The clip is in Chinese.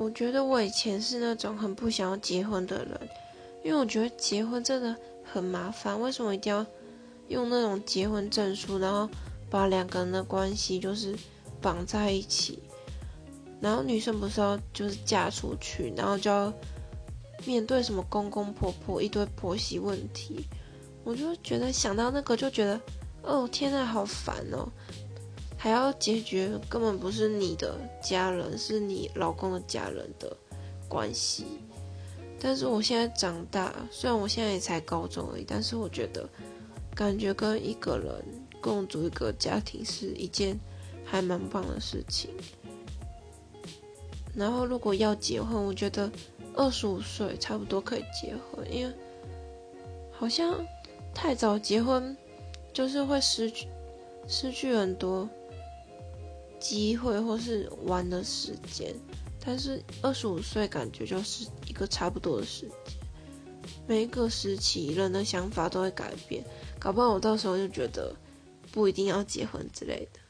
我觉得我以前是那种很不想要结婚的人，因为我觉得结婚真的很麻烦。为什么一定要用那种结婚证书，然后把两个人的关系就是绑在一起？然后女生不是要就是嫁出去，然后就要面对什么公公婆婆一堆婆媳问题，我就觉得想到那个就觉得，哦天呐，好烦哦！还要解决根本不是你的家人，是你老公的家人的关系。但是我现在长大，虽然我现在也才高中而已，但是我觉得感觉跟一个人共组一个家庭是一件还蛮棒的事情。然后如果要结婚，我觉得二十五岁差不多可以结婚，因为好像太早结婚就是会失去失去很多。机会或是玩的时间，但是二十五岁感觉就是一个差不多的时间。每一个时期人的想法都会改变，搞不好我到时候就觉得不一定要结婚之类的。